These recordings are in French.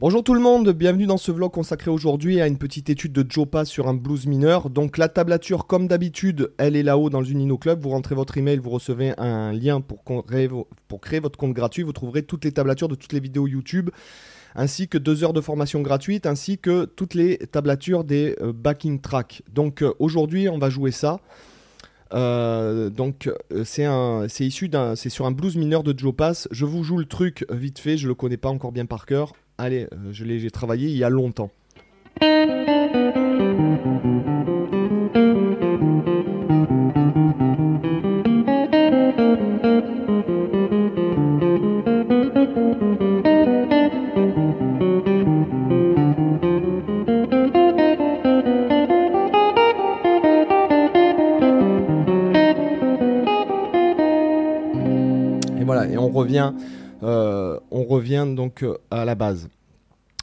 Bonjour tout le monde, bienvenue dans ce vlog consacré aujourd'hui à une petite étude de Joe sur un blues mineur. Donc la tablature comme d'habitude, elle est là-haut dans le Unino Club. Vous rentrez votre email, vous recevez un lien pour créer, votre compte gratuit. Vous trouverez toutes les tablatures de toutes les vidéos YouTube ainsi que deux heures de formation gratuite, ainsi que toutes les tablatures des euh, backing tracks. Donc euh, aujourd'hui, on va jouer ça. Euh, donc c'est issu c'est sur un blues mineur de Joe Pass. Je vous joue le truc vite fait, je le connais pas encore bien par cœur. Allez, euh, je l'ai travaillé il y a longtemps. Et voilà, et on revient on revient donc euh, à la base,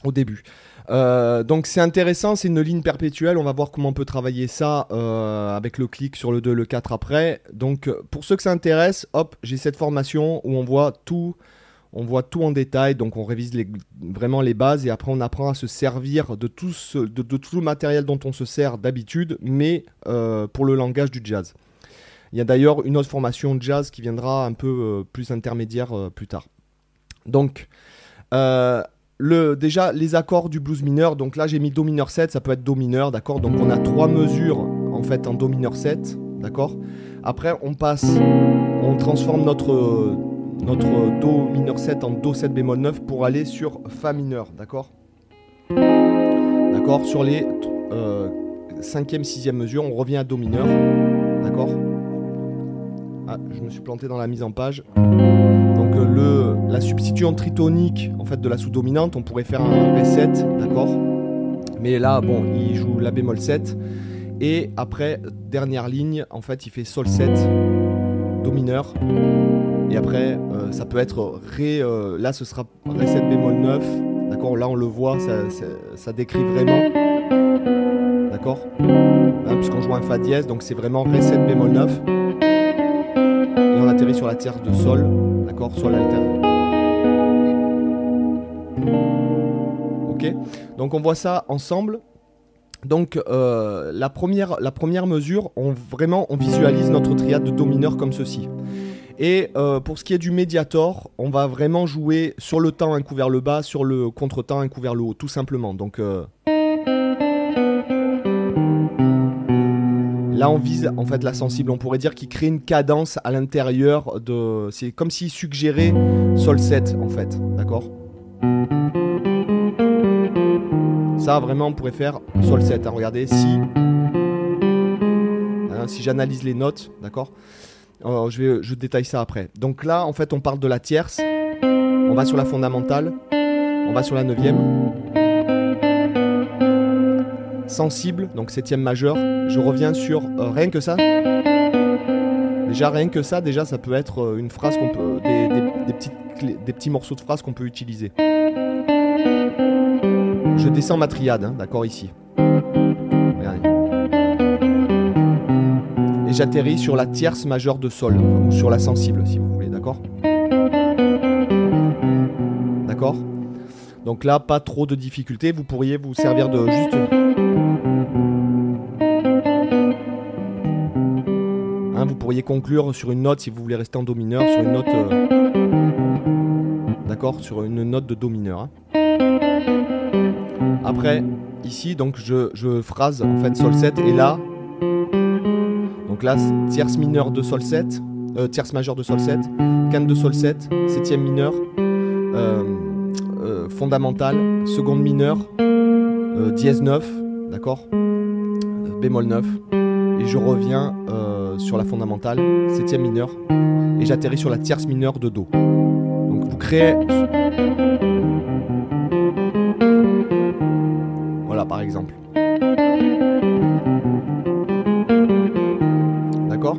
au début. Euh, donc c'est intéressant, c'est une ligne perpétuelle, on va voir comment on peut travailler ça avec le clic sur le 2, le 4 après. Donc pour ceux que ça intéresse, hop, j'ai cette formation où on voit tout, on voit tout en détail, donc on révise vraiment les bases et après on apprend à se servir de tout, tout le matériel dont on se sert d'habitude, mais pour le langage du jazz. Il y a d'ailleurs une autre formation jazz qui viendra un peu plus intermédiaire plus tard. Donc, euh, déjà, les accords du blues mineur. Donc là, j'ai mis Do mineur 7, ça peut être Do mineur, d'accord? Donc on a trois mesures en fait en Do mineur 7, d'accord? Après, on passe, on transforme notre, notre Do mineur 7 en Do 7 bémol 9 pour aller sur Fa mineur, d'accord? D'accord? Sur les 5e, 6e mesures, on revient à Do mineur, d'accord? Ah, je me suis planté dans la mise en page. Le, la substituante tritonique en fait de la sous-dominante, on pourrait faire un Ré7, d'accord? Mais là, bon, il joue la bémol 7. Et après, dernière ligne, en fait, il fait Sol 7, Do mineur. Et après, euh, ça peut être Ré, euh, là ce sera Ré 7 bémol 9. D'accord? Là on le voit, ça, ça, décrit vraiment. D'accord? Puisqu'on joue un Fa dièse, donc c'est vraiment Ré 7 bémol 9 on atterrit sur la tierce de sol, d'accord, sur l'alter. Ok, donc on voit ça ensemble. Donc euh, la, première, la première mesure, on, vraiment on visualise notre triade de Do mineur comme ceci. Et euh, pour ce qui est du médiator, on va vraiment jouer sur le temps un coup vers le bas, sur le contre-temps un coup vers le haut, tout simplement. Donc euh, Là, on vise en fait la sensible. On pourrait dire qu'il crée une cadence à l'intérieur de. C'est comme s'il suggérait Sol 7 en fait. D'accord? Ça, vraiment, on pourrait faire Sol 7. Hein. Regardez, si. Hein, si j'analyse les notes, d'accord? Je, vais, je détaille ça après. Donc là, en fait, on parle de la tierce. On va sur la fondamentale. On va sur la neuvième sensible, donc septième majeur. Je reviens sur euh, rien que ça. Déjà rien que ça, déjà ça peut être euh, une phrase qu'on peut, des, des, petits morceaux de phrases qu'on peut utiliser. Je descends ma triade, hein, d'accord ici. Et j'atterris sur la tierce majeure de sol, ou sur la sensible si vous Donc là, pas trop de difficultés, vous pourriez vous servir de juste Hein, vous pourriez conclure sur une note si vous voulez rester en Do mineur, sur une note. Euh, d'accord Sur une note de Do mineur. Hein. Après, ici, donc je, phrase en fait Sol 7 et là. Donc là, tierce mineure de Sol 7, euh, tierce majeure de Sol 7, canne de Sol 7, septième mineur, euh, fondamentale, seconde mineure, dièse 9, d'accord Bémol 9. Et je reviens sur la fondamentale, septième mineur, et j'atterris sur la tierce mineure de Do. Donc vous créez... Voilà par exemple. D'accord?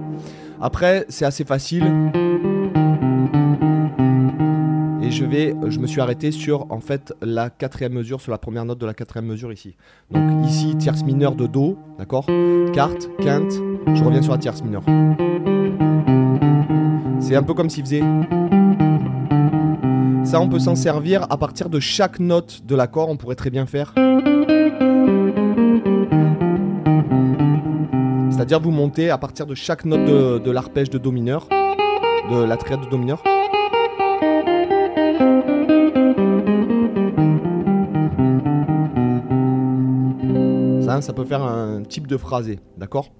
Après, c'est assez facile. Et je vais, je me suis arrêté sur en fait la quatrième mesure, sur la première note de la quatrième mesure ici. Donc ici, tierce mineure de Do, d'accord? Quarte, quinte, je reviens sur la tierce mineure. C'est un peu comme s'il faisait. Ça, on peut s'en servir à partir de chaque note de l'accord. On pourrait très bien faire. C'est-à-dire vous montez à partir de chaque note de, l'arpège de Do mineur, de la triade de Do mineur. Ça, ça peut faire un type de phrasé, d'accord?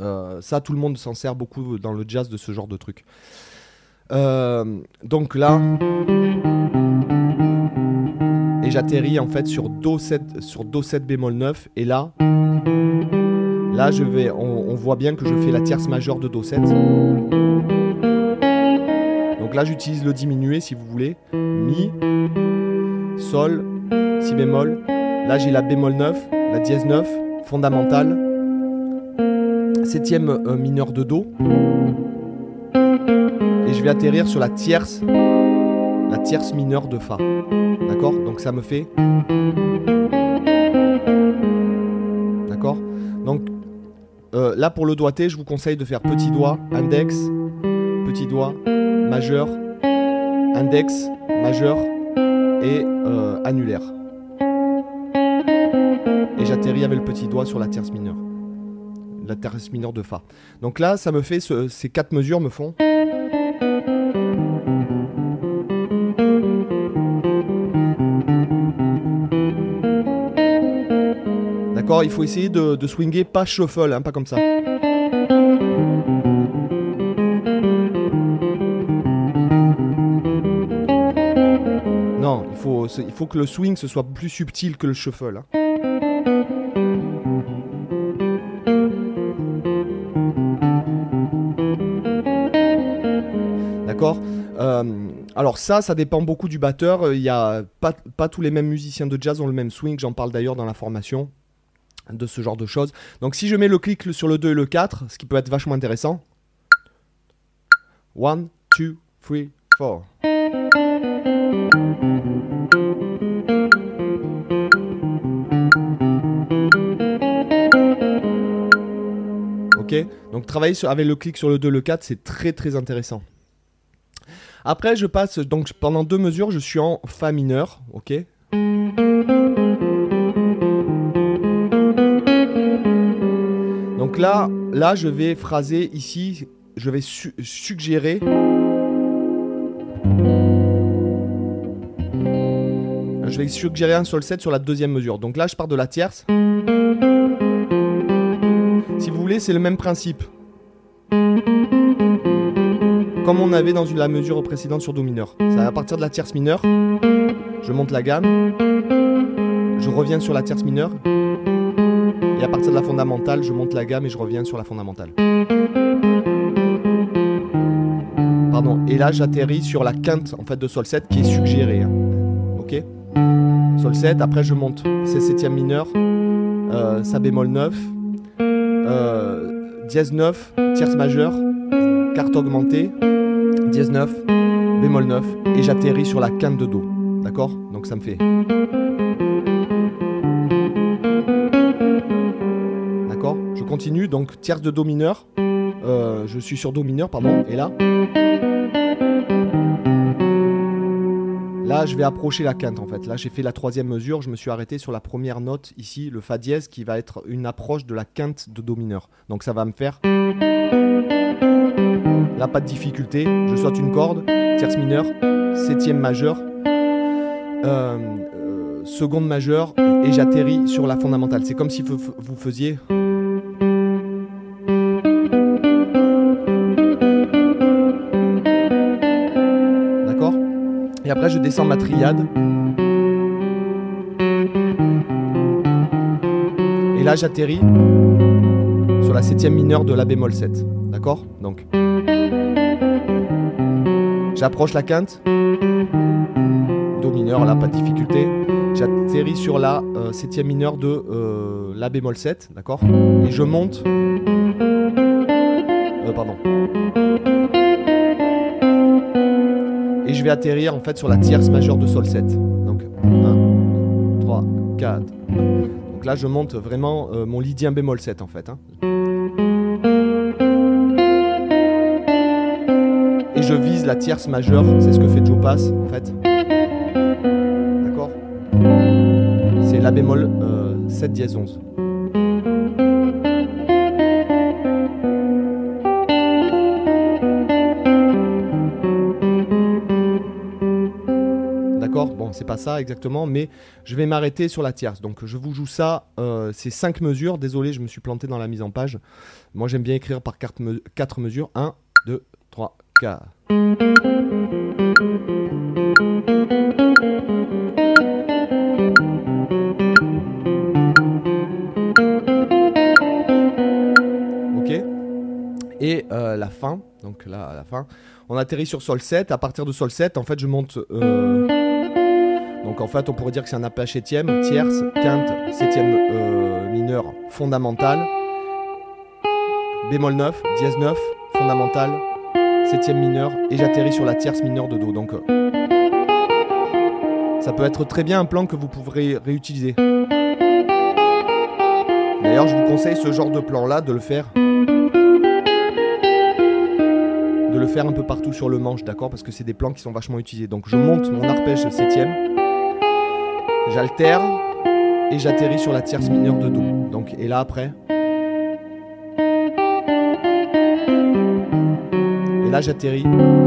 Euh, Ça, tout le monde s'en sert beaucoup dans le jazz de ce genre de truc. Euh, donc là, et j'atterris en fait sur Do 7, sur Do 7 bémol 9, et là, Là, je vais, on, voit bien que je fais la tierce majeure de Do 7. Donc là, j'utilise le diminué si vous voulez. Mi, Sol, Si bémol. Là, j'ai la bémol 9, la dièse 9, fondamentale. Septième euh, mineur de Do. Et je vais atterrir sur la tierce, la tierce mineure de Fa. D'accord? Donc ça me fait. D'accord? Donc euh, là, pour le doigté, je vous conseille de faire petit doigt, index, petit doigt, majeur, index, majeur et euh, annulaire. J'atterris avec le petit doigt sur la tierce mineure. La tierce mineure de Fa. Donc là, ça me fait ces quatre mesures me font. D'accord Il faut essayer de, de swinger pas shuffle, hein, pas comme ça. Non, il faut, il faut que le swing ce soit plus subtil que le shuffle. Hein. Euh, alors ça, ça dépend beaucoup du batteur. Il y a pas, tous les mêmes musiciens de jazz ont le même swing. J'en parle d'ailleurs dans la formation de ce genre de choses. Donc si je mets le clic sur le 2 et le 4, ce qui peut être vachement intéressant. 1, 2, 3, 4. Ok Donc travailler avec le clic sur le 2 et le 4, c'est très très intéressant. Après, je passe, donc pendant deux mesures, je suis en Fa mineur, ok? Donc là, là, je vais phraser ici, je vais suggérer. Je vais suggérer un sol 7 sur la deuxième mesure. Donc là, je pars de la tierce. Si vous voulez, c'est le même principe. Comme on avait dans la mesure précédente sur Do mineur. C'est à partir de la tierce mineure. Je monte la gamme. Je reviens sur la tierce mineure. Et à partir de la fondamentale, je monte la gamme et je reviens sur la fondamentale. Pardon. Et là, j'atterris sur la quinte en fait de Sol 7 qui est suggérée. Hein. Ok? Sol 7, après je monte C'est septième mineur, euh, Sa bémol 9, euh, dièse 9, tierce majeure, carte augmentée, dièse 9, bémol 9, et j'atterris sur la quinte de Do. D'accord? Donc ça me fait. continue, donc tierce de Do mineur. Euh, je suis sur Do mineur, pardon, et là. Là, je vais approcher la quinte en fait. Là, j'ai fait la troisième mesure. Je me suis arrêté sur la première note ici, le Fa dièse, qui va être une approche de la quinte de Do mineur. Donc ça va me faire. Là, pas de difficulté. Je saute une corde, tierce mineure, septième majeur, euh, euh, seconde majeure, et j'atterris sur la fondamentale. C'est comme si vous faisiez. Et après, je descends ma triade. Et là, j'atterris sur la septième mineure de la bémol 7. D'accord? Donc, j'approche la quinte. Do mineur, là, pas de difficulté. J'atterris sur la euh, septième mineure de euh, la bémol 7. D'accord? Et je monte. Euh, pardon et je vais atterrir en fait sur la tierce majeure de Sol 7. Donc 1, 3, 4. Donc là je monte vraiment euh, mon lydien bémol 7 en fait. Hein. Vise la tierce majeure, c'est ce que fait Joe Pass en fait. D'accord? C'est La bémol 7 euh, dièse 11. Bon, c'est pas ça exactement, mais je vais m'arrêter sur la tierce. Donc je vous joue ça, euh, c'est 5 mesures. Désolé, je me suis planté dans la mise en page. Moi j'aime bien écrire par 4, mesures. 1, 2, 3, 4. Ok Et euh, la fin, donc là à la fin, on atterrit sur sol 7. À partir de sol 7, en fait, je monte. Euh, donc en fait, on pourrait dire que c'est un apache septième, tierce, quinte, septième euh, mineur, fondamentale, bémol 9, dièse 9, fondamentale, septième mineur, et j'atterris sur la tierce mineure de Do. Donc euh, ça peut être très bien un plan que vous pourrez réutiliser. D'ailleurs, je vous conseille ce genre de plan-là de le faire de le faire un peu partout sur le manche, d'accord Parce que c'est des plans qui sont vachement utilisés. Donc je monte mon arpège septième j'altère et j'atterris sur la tierce mineure de Do. Donc, et là après. Et là j'atterris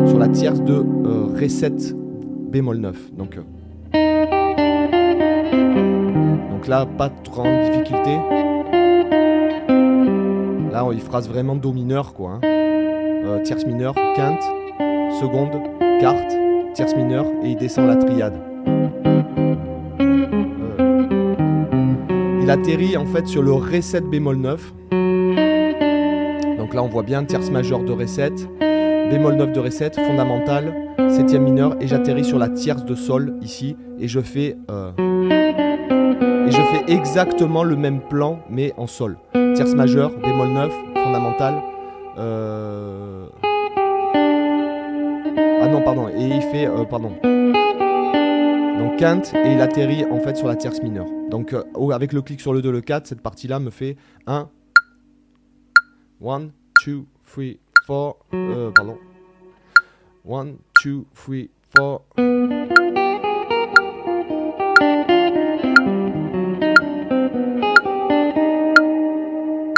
sur la tierce de euh, Ré 7 bémol 9. Donc, euh, donc là, pas trop grande difficulté. Là, il phrase vraiment Do mineur, quoi. Hein. Euh, tierce mineure, quinte, seconde, quarte, tierce mineure, et il descend la triade. atterrit en fait sur le Ré 7 bémol 9. Donc là on voit bien tierce majeure de Ré 7, bémol 9 de Ré 7, fondamentale, septième mineur et j'atterris sur la tierce de Sol ici et je fais euh, et je fais exactement le même plan mais en Sol. Tierce majeure, bémol 9, fondamentale. Euh, ah non pardon et il fait euh, pardon donc quinte et il atterrit en fait sur la tierce mineure. Donc euh, avec le clic sur le 2, le 4, cette partie-là me fait 1, 1, 2, 3, 4, pardon. 1, 2, 3, 4.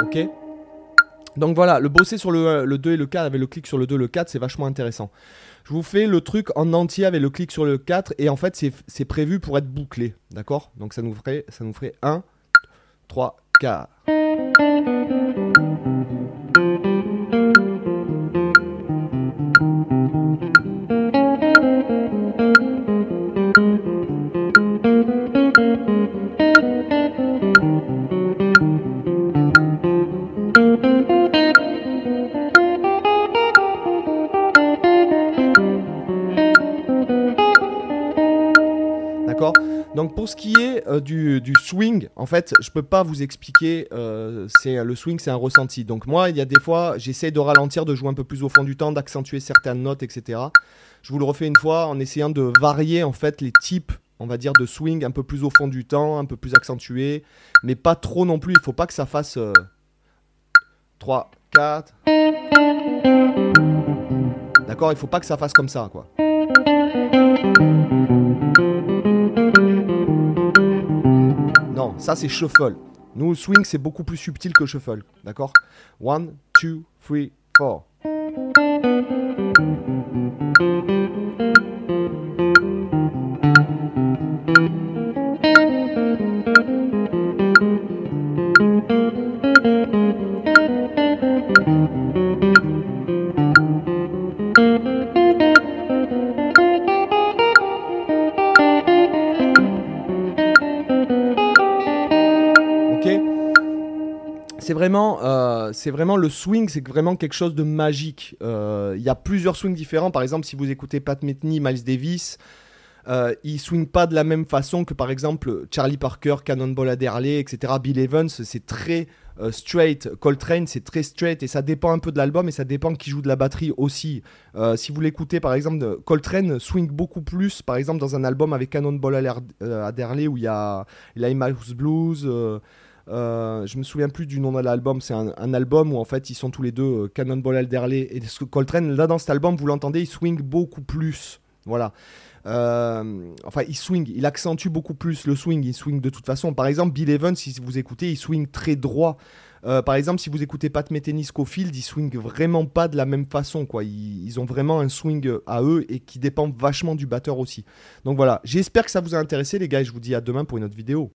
Ok donc voilà, le bosser sur le, le 2 et le 4 avec le clic sur le 2 et le 4, c'est vachement intéressant. Je vous fais le truc en entier avec le clic sur le 4 et en fait c'est prévu pour être bouclé, d'accord? Donc ça nous ferait ça nous ferait 1 3 4 pour ce qui est euh, du, swing, en fait, je peux pas vous expliquer. Euh, c'est le swing, c'est un ressenti. Donc moi, il y a des fois, j'essaie de ralentir, de jouer un peu plus au fond du temps, d'accentuer certaines notes, etc. Je vous le refais une fois en essayant de varier en fait les types, on va dire, de swing un peu plus au fond du temps, un peu plus accentué, mais pas trop non plus. Il faut pas que ça fasse 3, 4. D'accord? Il faut pas que ça fasse comme ça, quoi. Ça, c'est shuffle. Nous, swing, c'est beaucoup plus subtil que shuffle. D'accord? 1, 2, 3, 4. C'est vraiment, euh, vraiment le swing, c'est vraiment quelque chose de magique. Euh, il y a plusieurs swings différents. Par exemple, si vous écoutez Pat Metheny, Miles Davis, euh, ils swingent pas de la même façon que par exemple Charlie Parker, Cannonball Adderley, etc. Bill Evans, c'est très euh, straight. Coltrane, c'est très straight et ça dépend un peu de l'album et ça dépend qui joue de la batterie aussi. si vous l'écoutez par exemple, Coltrane swing beaucoup plus, par exemple dans un album avec Cannonball Adderley où il y a, a Blues. Euh, je me souviens plus du nom de l'album. C'est un, album où en fait ils sont tous les deux euh, Cannonball Alderley et Coltrane. Là dans cet album, vous l'entendez, il swing beaucoup plus. Voilà. Euh, enfin, il swing, il accentue beaucoup plus le swing. Il swing de toute façon. Par exemple, Bill Evans, si vous écoutez, il swing très droit. par exemple, si vous écoutez Pat Metheny Scofield, ils swing vraiment pas de la même façon. Quoi. Ils, ont vraiment un swing à eux et qui dépend vachement du batteur aussi. Donc voilà, j'espère que ça vous a intéressé les gars je vous dis à demain pour une autre vidéo.